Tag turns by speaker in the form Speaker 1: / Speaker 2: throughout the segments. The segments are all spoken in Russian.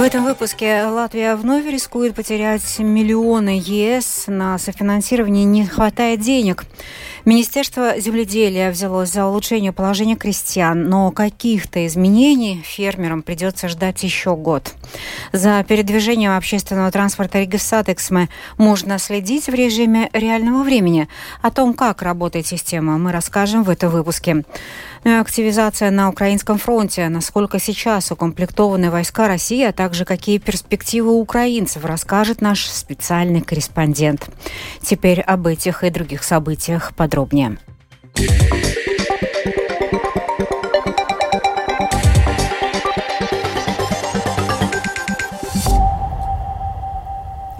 Speaker 1: В этом выпуске Латвия вновь рискует потерять миллионы ЕС. На софинансирование не хватает денег. Министерство земледелия взялось за улучшение положения крестьян, но каких-то изменений фермерам придется ждать еще год. За передвижением общественного транспорта Ригас Сатиксме можно следить в режиме реального времени. О том, как работает система, мы расскажем в этом выпуске. Ну активизация на украинском фронте, насколько сейчас укомплектованы войска России, а также какие перспективы украинцев, расскажет наш специальный корреспондент. Теперь об этих и других событиях подробнее.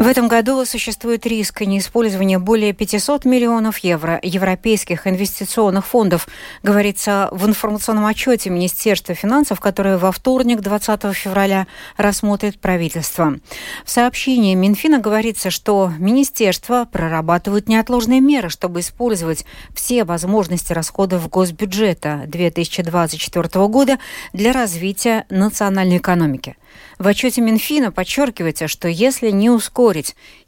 Speaker 1: В этом году существует риск неиспользования более 500 миллионов евро европейских инвестиционных фондов, говорится в информационном отчете Министерства финансов, которое во вторник, 20 февраля, рассмотрит правительство. В сообщении Минфина говорится, что министерство прорабатывает неотложные меры, чтобы использовать все возможности расходов госбюджета 2024 года для развития национальной экономики. В отчете Минфина подчеркивается, что если не ускорить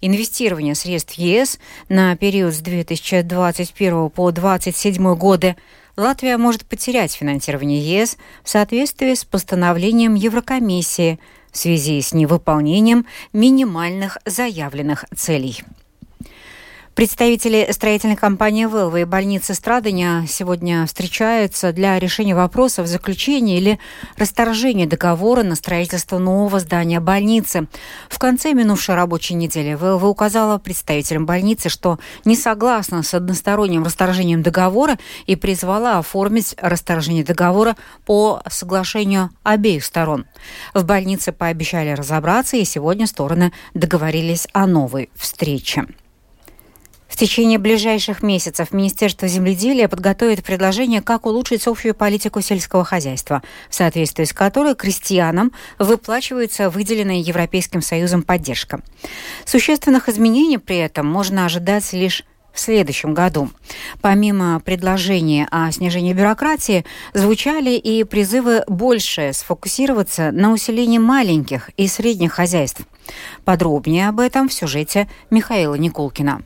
Speaker 1: инвестирование средств ЕС на период с 2021 по 2027 годы, Латвия может потерять финансирование ЕС в соответствии с постановлением Еврокомиссии в связи с невыполнением минимальных заявленных целей. Представители строительной компании «Велва» и больницы Страдания сегодня встречаются для решения вопросов заключения или расторжения договора на строительство нового здания больницы. В конце минувшей рабочей недели «Велва» указала представителям больницы, что не согласна с односторонним расторжением договора и призвала оформить расторжение договора по соглашению обеих сторон. В больнице пообещали разобраться, и сегодня стороны договорились о новой встрече. В течение ближайших месяцев Министерство земледелия подготовит предложение, как улучшить общую политику сельского хозяйства, в соответствии с которой крестьянам выплачивается выделенная Европейским Союзом поддержка. Существенных изменений при этом можно ожидать лишь в следующем году. Помимо предложения о снижении бюрократии, звучали и призывы больше сфокусироваться на усилении маленьких и средних хозяйств. Подробнее об этом в сюжете Михаила Никулкина.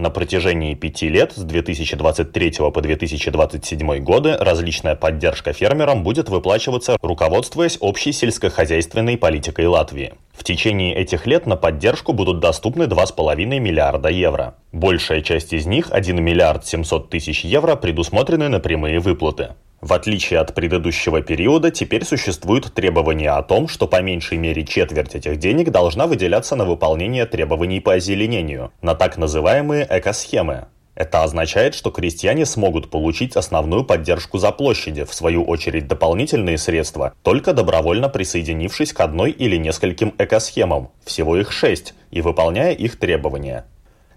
Speaker 2: На протяжении пяти лет, с 2023 по 2027 годы, различная поддержка фермерам будет выплачиваться, руководствуясь общей сельскохозяйственной политикой Латвии. В течение этих лет на поддержку будут доступны 2,5 миллиарда евро. Большая часть из них, 1 миллиард 700 тысяч евро, предусмотрены на прямые выплаты. В отличие от предыдущего периода, теперь существует требование о том, что по меньшей мере четверть этих денег должна выделяться на выполнение требований по озеленению, на так называемые экосхемы. Это означает, что крестьяне смогут получить основную поддержку за площади, в свою очередь дополнительные средства, только добровольно присоединившись к одной или нескольким экосхемам, всего их шесть, и выполняя их требования.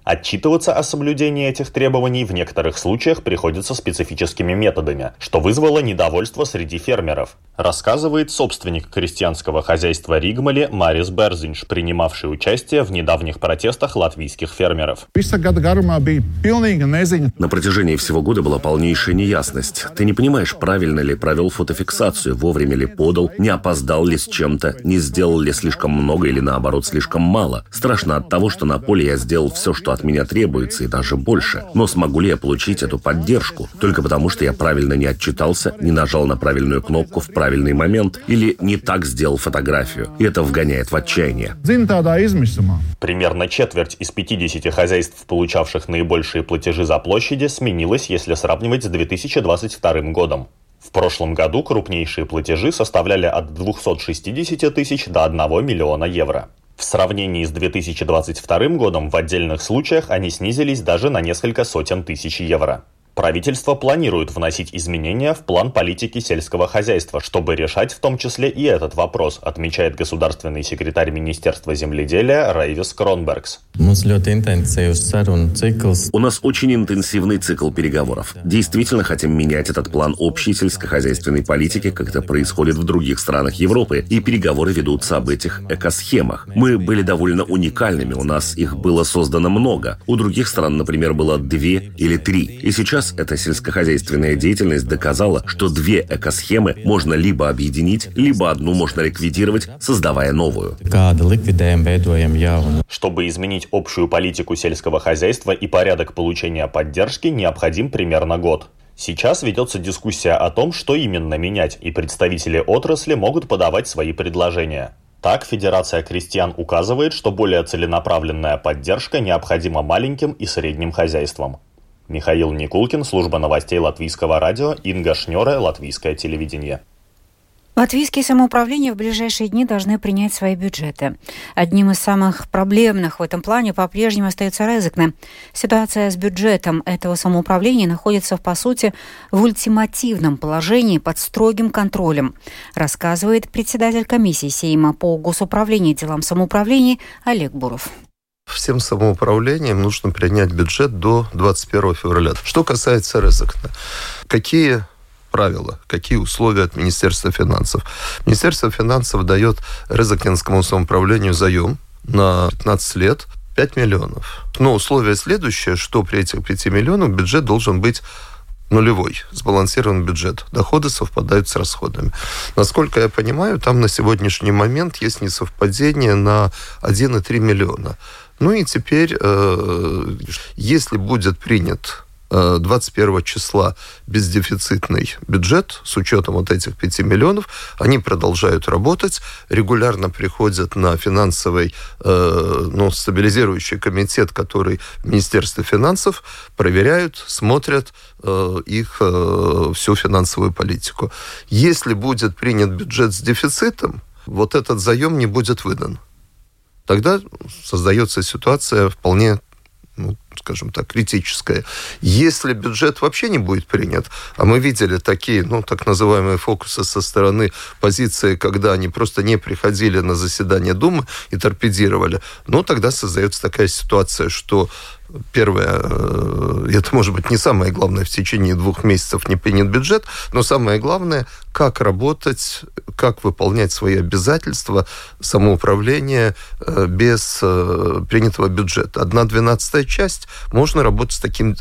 Speaker 2: Отчитываться о соблюдении этих требований в некоторых случаях приходится специфическими методами, что вызвало недовольство среди фермеров, рассказывает собственник крестьянского хозяйства Ригмали Марис Берзинш, принимавший участие в недавних протестах латвийских фермеров.
Speaker 3: На протяжении всего года была полнейшая неясность. Ты не понимаешь, правильно ли провел фотофиксацию, вовремя ли подал, не опоздал ли с чем-то, не сделал ли слишком много или наоборот слишком мало. Страшно от того, что на поле я сделал все, что от меня требуется, и даже больше. Но смогу ли я получить эту поддержку? Только потому, что я правильно не отчитался, не нажал на правильную кнопку в правильный момент или не так сделал фотографию. И это вгоняет в отчаяние.
Speaker 2: Примерно четверть из 50 хозяйств, получавших наибольшие платежи за площади, сменилась, если сравнивать с 2022 годом. В прошлом году крупнейшие платежи составляли от 260 тысяч до 1 миллиона евро. В сравнении с 2022 годом в отдельных случаях они снизились даже на несколько сотен тысяч евро. Правительство планирует вносить изменения в план политики сельского хозяйства, чтобы решать в том числе и этот вопрос, отмечает государственный секретарь Министерства земледелия Рейвис Кронбергс.
Speaker 3: У нас очень интенсивный цикл переговоров. Действительно хотим менять этот план общей сельскохозяйственной политики, как это происходит в других странах Европы, и переговоры ведутся об этих экосхемах. Мы были довольно уникальными, у нас их было создано много. У других стран, например, было две или три. И сейчас Сейчас эта сельскохозяйственная деятельность доказала, что две экосхемы можно либо объединить, либо одну можно ликвидировать, создавая новую.
Speaker 2: Чтобы изменить общую политику сельского хозяйства и порядок получения поддержки, необходим примерно год. Сейчас ведется дискуссия о том, что именно менять, и представители отрасли могут подавать свои предложения. Так, Федерация крестьян указывает, что более целенаправленная поддержка необходима маленьким и средним хозяйствам. Михаил Никулкин, служба новостей Латвийского радио, Инга Шнёре, Латвийское телевидение.
Speaker 1: Латвийские самоуправления в ближайшие дни должны принять свои бюджеты. Одним из самых проблемных в этом плане по-прежнему остается Резекне. Ситуация с бюджетом этого самоуправления находится, по сути, в ультимативном положении под строгим контролем, рассказывает председатель комиссии Сейма по госуправлению делам самоуправления Олег Буров
Speaker 4: всем самоуправлениям нужно принять бюджет до 21 февраля. Что касается Резекна, какие правила, какие условия от Министерства финансов. Министерство финансов дает Резакинскому самоуправлению заем на 15 лет 5 миллионов. Но условие следующее, что при этих 5 миллионах бюджет должен быть нулевой, сбалансированный бюджет. Доходы совпадают с расходами. Насколько я понимаю, там на сегодняшний момент есть несовпадение на 1,3 миллиона. Ну и теперь, э, если будет принят 21 числа бездефицитный бюджет с учетом вот этих 5 миллионов. Они продолжают работать, регулярно приходят на финансовый, э, ну, стабилизирующий комитет, который в Министерстве финансов, проверяют, смотрят э, их э, всю финансовую политику. Если будет принят бюджет с дефицитом, вот этот заем не будет выдан тогда создается ситуация вполне ну, скажем так, критическое. Если бюджет вообще не будет принят, а мы видели такие, ну, так называемые фокусы со стороны позиции, когда они просто не приходили на заседание Думы и торпедировали, ну, тогда создается такая ситуация, что Первое, э, это может быть не самое главное, в течение двух месяцев не принят бюджет, но самое главное, как работать, как выполнять свои обязательства самоуправления э, без э, принятого бюджета. Одна двенадцатая часть, можно работать с таким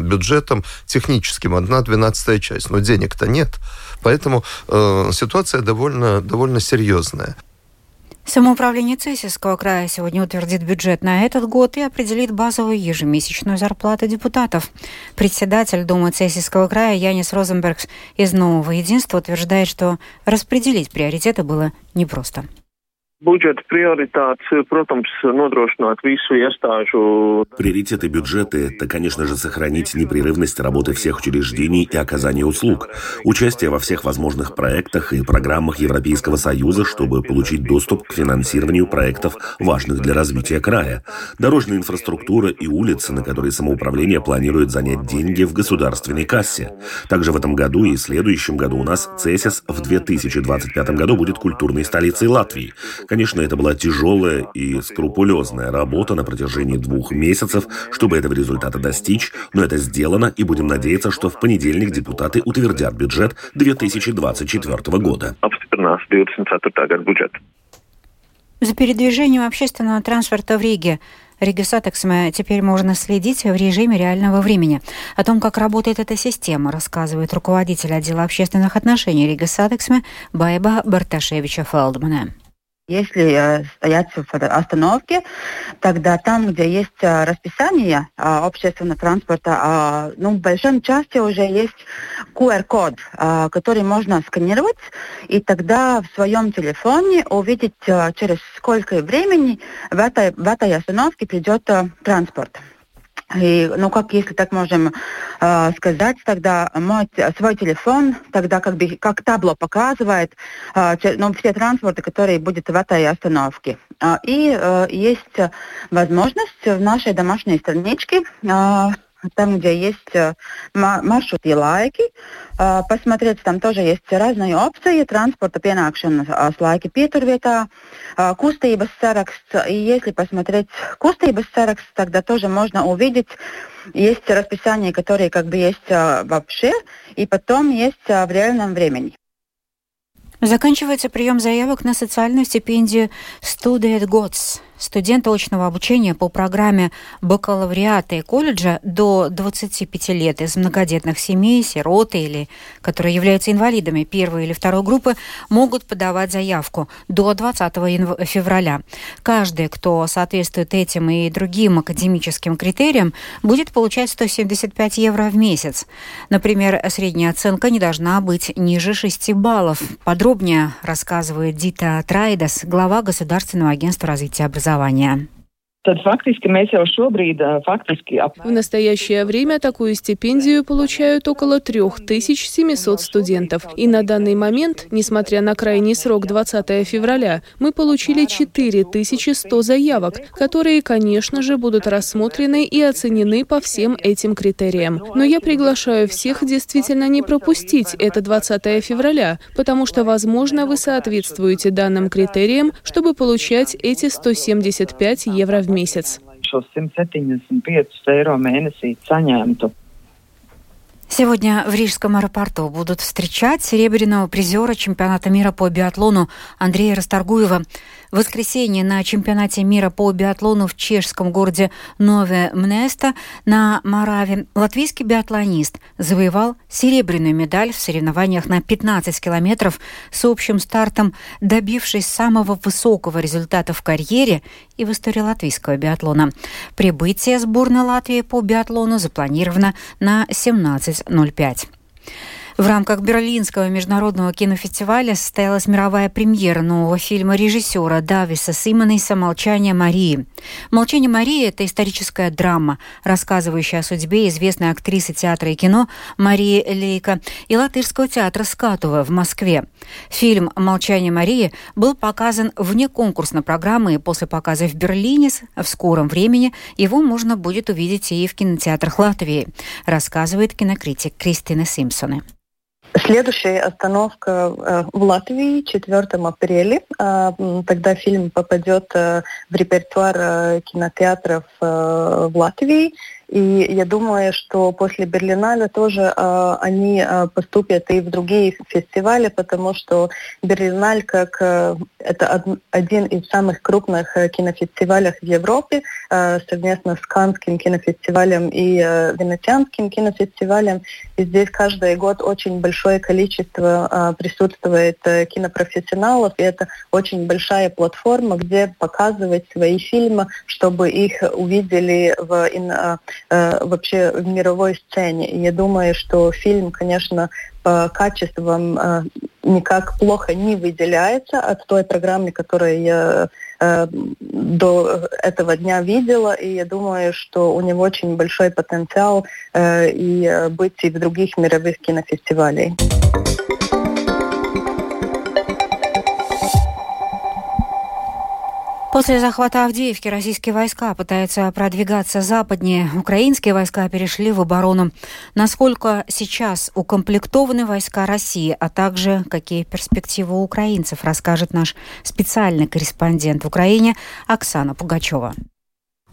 Speaker 4: бюджетом техническим, одна двенадцатая часть, но денег-то нет. Поэтому ситуация довольно, довольно серьезная.
Speaker 1: Самоуправление Цесийского края сегодня утвердит бюджет на этот год и определит базовую ежемесячную зарплату депутатов. Председатель Думы Цесийского края Янис Розенбергс из «Нового единства» утверждает, что распределить приоритеты было непросто.
Speaker 5: Budžeta prioritātes, protams, nodrošināt visu iestāžu.
Speaker 3: Приоритеты бюджета – это, конечно же, сохранить непрерывность работы всех учреждений и оказания услуг, участие во всех возможных проектах и программах Европейского Союза, чтобы получить доступ к финансированию проектов, важных для развития края, дорожная инфраструктура и улицы, на которые самоуправление планирует занять деньги в государственной кассе. Также в этом году и следующем году у нас Цесис в 2025 году будет культурной столицей Латвии – Конечно, это была тяжелая и скрупулезная работа на протяжении двух месяцев, чтобы этого результата достичь, но это сделано, и будем надеяться, что в понедельник депутаты утвердят бюджет 2024 года.
Speaker 1: За передвижением общественного транспорта в Риге Ригас Сатиксме теперь можно следить в режиме реального времени. О том, как работает эта система, рассказывает руководитель отдела общественных отношений Ригас Сатиксме Байба Барташевича-Фелдмане.
Speaker 6: Если э, стоять в остановке, тогда там, где есть э, расписание э, общественного транспорта, ну, в большом части уже есть QR-код, который можно сканировать, и тогда в своем телефоне увидеть, через сколько времени в этой, в этой остановке придет транспорт. И, ну, как если так можем э, сказать, тогда мой свой телефон, тогда как бы как табло показывает, э, ну, все транспорты, которые будут в этой остановке. Э, и э, есть возможность в нашей домашней страничке э, там, где есть э, маршруты и лайки. Э, посмотреть, там тоже есть разные опции транспорта pienākšanas э, laiki pieturvietā, kustības saraksts. И если посмотреть kustības saraksts, тогда тоже можно увидеть, есть расписание, которые как бы есть вообще, и потом есть в реальном времени.
Speaker 1: Заканчивается прием заявок на социальную стипендию Student Gods студенты очного обучения по программе бакалавриата и колледжа до 25 лет из многодетных семей, сироты или которые являются инвалидами первой или второй группы, могут подавать заявку до 20 февраля. Каждый, кто соответствует этим и другим академическим критериям, будет получать 175 евро в месяц. Например, средняя оценка не должна быть ниже 6 баллов. Подробнее рассказывает Дита Трайдас, глава Государственного агентства развития образования.
Speaker 7: Զավանյան В настоящее время такую стипендию получают около 3700 студентов. И на данный момент, несмотря на крайний срок 20 февраля, мы получили 4100 заявок, которые, конечно же, будут рассмотрены и оценены по всем этим критериям. Но я приглашаю всех действительно не пропустить это 20 февраля, потому что, возможно, вы соответствуете данным критериям, чтобы получать эти 175 евро в месяц месяц.
Speaker 1: Сегодня в Рижском аэропорту будут встречать серебряного призера чемпионата мира по биатлону Андрея Расторгуева. Воскресенье на чемпионате мира по биатлону в чешском городе Нове Мнеста на Мораве латвийский биатлонист завоевал серебряную медаль в соревнованиях на 15 километров с общим стартом, добившись самого высокого результата в карьере и в истории латвийского биатлона. Прибытие сборной Латвии по биатлону запланировано на 17.05. В рамках Берлинского международного кинофестиваля состоялась мировая премьера нового фильма режиссера Дависа Симонейса «Молчание Марии». «Молчание Марии» — это историческая драма, рассказывающая о судьбе известной актрисы театра и кино Марии Лейка и латышского театра Скатова в Москве. Фильм «Молчание Марии» был показан вне конкурсной программы и после показа в Берлине в скором времени его можно будет увидеть и в кинотеатрах Латвии, рассказывает кинокритик Кристина Симпсоне.
Speaker 8: Следующая остановка э, в Латвии 4 апреля. Э, тогда фильм попадет э, в репертуар кинотеатров в Латвии. И я думаю, что после Берлинале тоже э, они э, поступят и в другие фестивали, потому что Берлиналь как э, это од, один из самых крупных э, кинофестивалей в Европе, э, совместно с Канским кинофестивалем и э, Венецианским кинофестивалем. И здесь каждый год очень большое количество э, присутствует э, кинопрофессионалов, и это очень большая платформа, где показывать свои фильмы, чтобы их увидели в in, э, вообще в мировой сцене. И я думаю, что фильм, конечно, по качествам э, никак плохо не выделяется от той программы, которую я э, до этого дня видела, и я думаю, что у него очень большой потенциал э, и быть и в других мировых кинофестивалях.
Speaker 1: После захвата Авдеевки российские войска пытаются продвигаться западнее. Украинские войска перешли в оборону. Насколько сейчас укомплектованы войска России, а также какие перспективы у украинцев, расскажет наш специальный корреспондент в Украине Оксана Пугачева.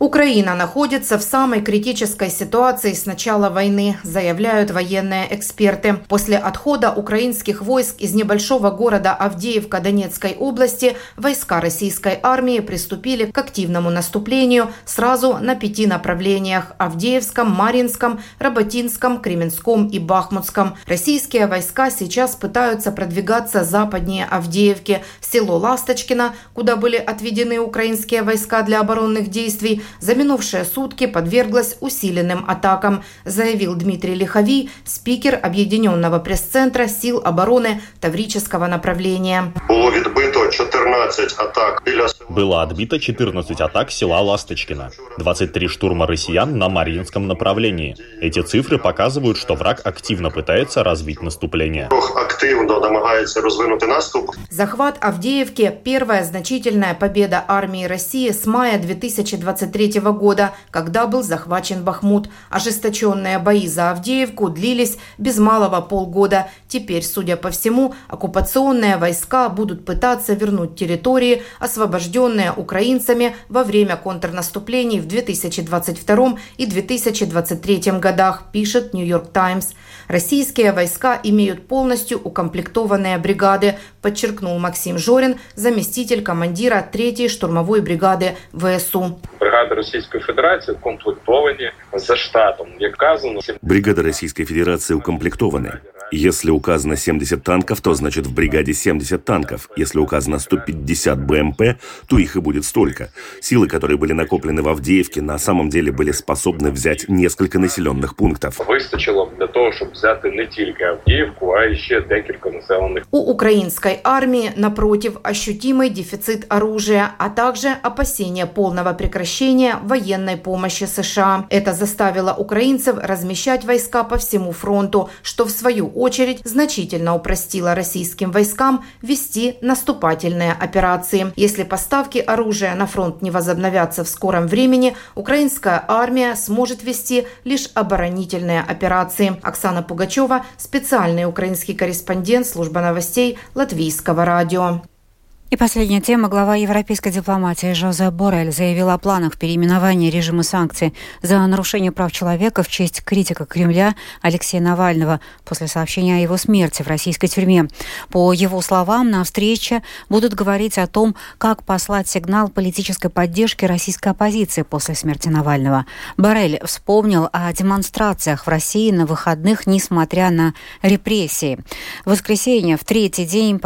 Speaker 9: Украина находится в самой критической ситуации с начала войны, заявляют военные эксперты. После отхода украинских войск из небольшого города Авдеевка Донецкой области войска российской армии приступили к активному наступлению сразу на пяти направлениях – Авдеевском, Маринском, Работинском, Кременском и Бахмутском. Российские войска сейчас пытаются продвигаться западнее Авдеевки, село Ласточкино, куда были отведены украинские войска для оборонных действий, за минувшие сутки подверглась усиленным атакам, заявил Дмитрий Лихови, спикер Объединенного пресс-центра сил обороны Таврического направления.
Speaker 10: Было відбито 14 атак.
Speaker 2: Было отбито 14 атак села Ласточкино, 23 штурма россиян на Марьинском направлении. Эти цифры показывают, что враг активно пытается развить наступление.
Speaker 10: Активно намагается развинуть наступ.
Speaker 9: Захват Авдеевки – первая значительная победа армии России с мая 2023 1943 года, когда был захвачен Бахмут. Ожесточенные бои за Авдеевку длились без малого полгода. Теперь, судя по всему, оккупационные войска будут пытаться вернуть территории, освобожденные украинцами во время контрнаступлений в 2022 и 2023 годах, пишет Нью-Йорк Таймс. Российские войска имеют полностью укомплектованные бригады, подчеркнул Максим Жорин, заместитель командира 3-й штурмовой бригады ВСУ.
Speaker 11: Бригада Российской Федерации укомплектовані за штатом. Як казано,
Speaker 3: бригада Российской Федерации укомплектованы. Если указано 70 танков, то значит в бригаде 70 танков. Если указано 150 БМП, то их и будет столько. Силы, которые были накоплены в Авдеевке, на самом деле были способны взять несколько населенных пунктов.
Speaker 11: Вистачило для того, щоб взяти не тільки Авдіївку, а ще декілька населених.
Speaker 9: У украинской армии, напротив, ощутимый дефицит оружия, а также опасения полного прекращения военной помощи США. Это заставило украинцев размещать войска по всему фронту, что в свою очередь значительно упростило российским войскам вести наступательные операции. Если поставки оружия на фронт не возобновятся в скором времени, украинская армия сможет вести лишь оборонительные операции. Оксана Пугачева, специальный украинский корреспондент службы новостей Латвийского радио.
Speaker 1: И последняя тема. Глава европейской дипломатии Жозе Борель заявил о планах переименования режима санкций за нарушение прав человека в честь критика Кремля Алексея Навального после сообщения о его смерти в российской тюрьме. По его словам, на встрече будут говорить о том, как послать сигнал политической поддержки российской оппозиции после смерти Навального. Борель вспомнил о демонстрациях в России на выходных, несмотря на репрессии. В воскресенье, в третий день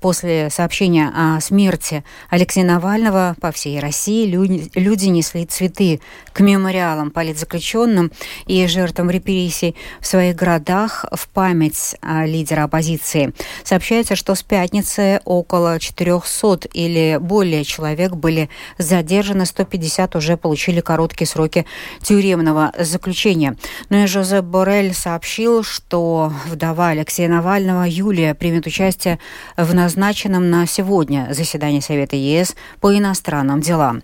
Speaker 1: после сообщения о смерти Алексея Навального по всей России люди, люди несли цветы к мемориалам политзаключенным и жертвам репрессий в своих городах в память лидера оппозиции. Сообщается, что с пятницы около 400 или более человек были задержаны, 150 уже получили короткие сроки тюремного заключения. Но и Жозеп Борель сообщил, что вдова Алексея Навального Юлия примет участие в назначенном на сегодня сегодня заседание Совета ЕС по иностранным делам.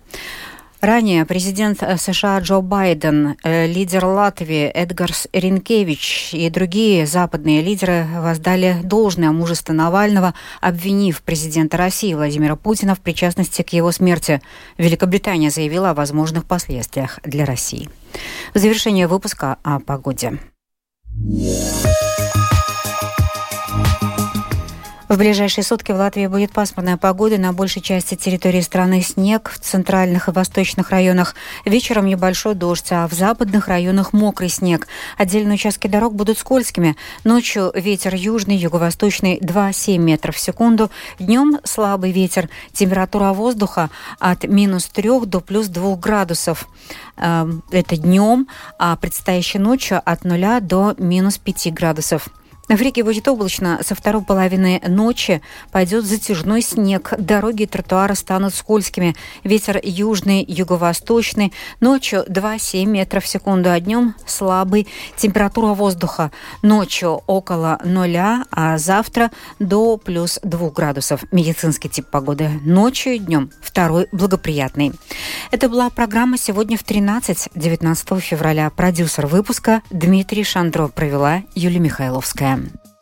Speaker 1: Ранее президент США Джо Байден, э, лидер Латвии Эдгарс Ренкевич и другие западные лидеры воздали должное мужество Навального, обвинив президента России Владимира Путина в причастности к его смерти. Великобритания заявила о возможных последствиях для России. В завершение выпуска о погоде. В ближайшие сутки в Латвии будет пасмурная погода. На большей части территории страны снег, в центральных и восточных районах вечером небольшой дождь, а в западных районах мокрый снег. Отдельные участки дорог будут скользкими. Ночью ветер южный, юго-восточный 2-7 метров в секунду. Днем слабый ветер. Температура воздуха от минус 3 до плюс 2 градусов. Эм, это днем, а предстоящей ночью от 0 до минус 5 градусов. В Риге будет облачно. Со второй половины ночи пойдет затяжной снег. Дороги и тротуары станут скользкими. Ветер южный, юго-восточный. Ночью 2-7 метров в секунду, а днем слабый. Температура воздуха ночью около нуля, а завтра до плюс 2 градусов. Медицинский тип погоды ночью и днем. Второй благоприятный. Это была программа «Сегодня в 13, 19 февраля». Продюсер выпуска Дмитрий Шандро провела Юлия Михайловская. Пока.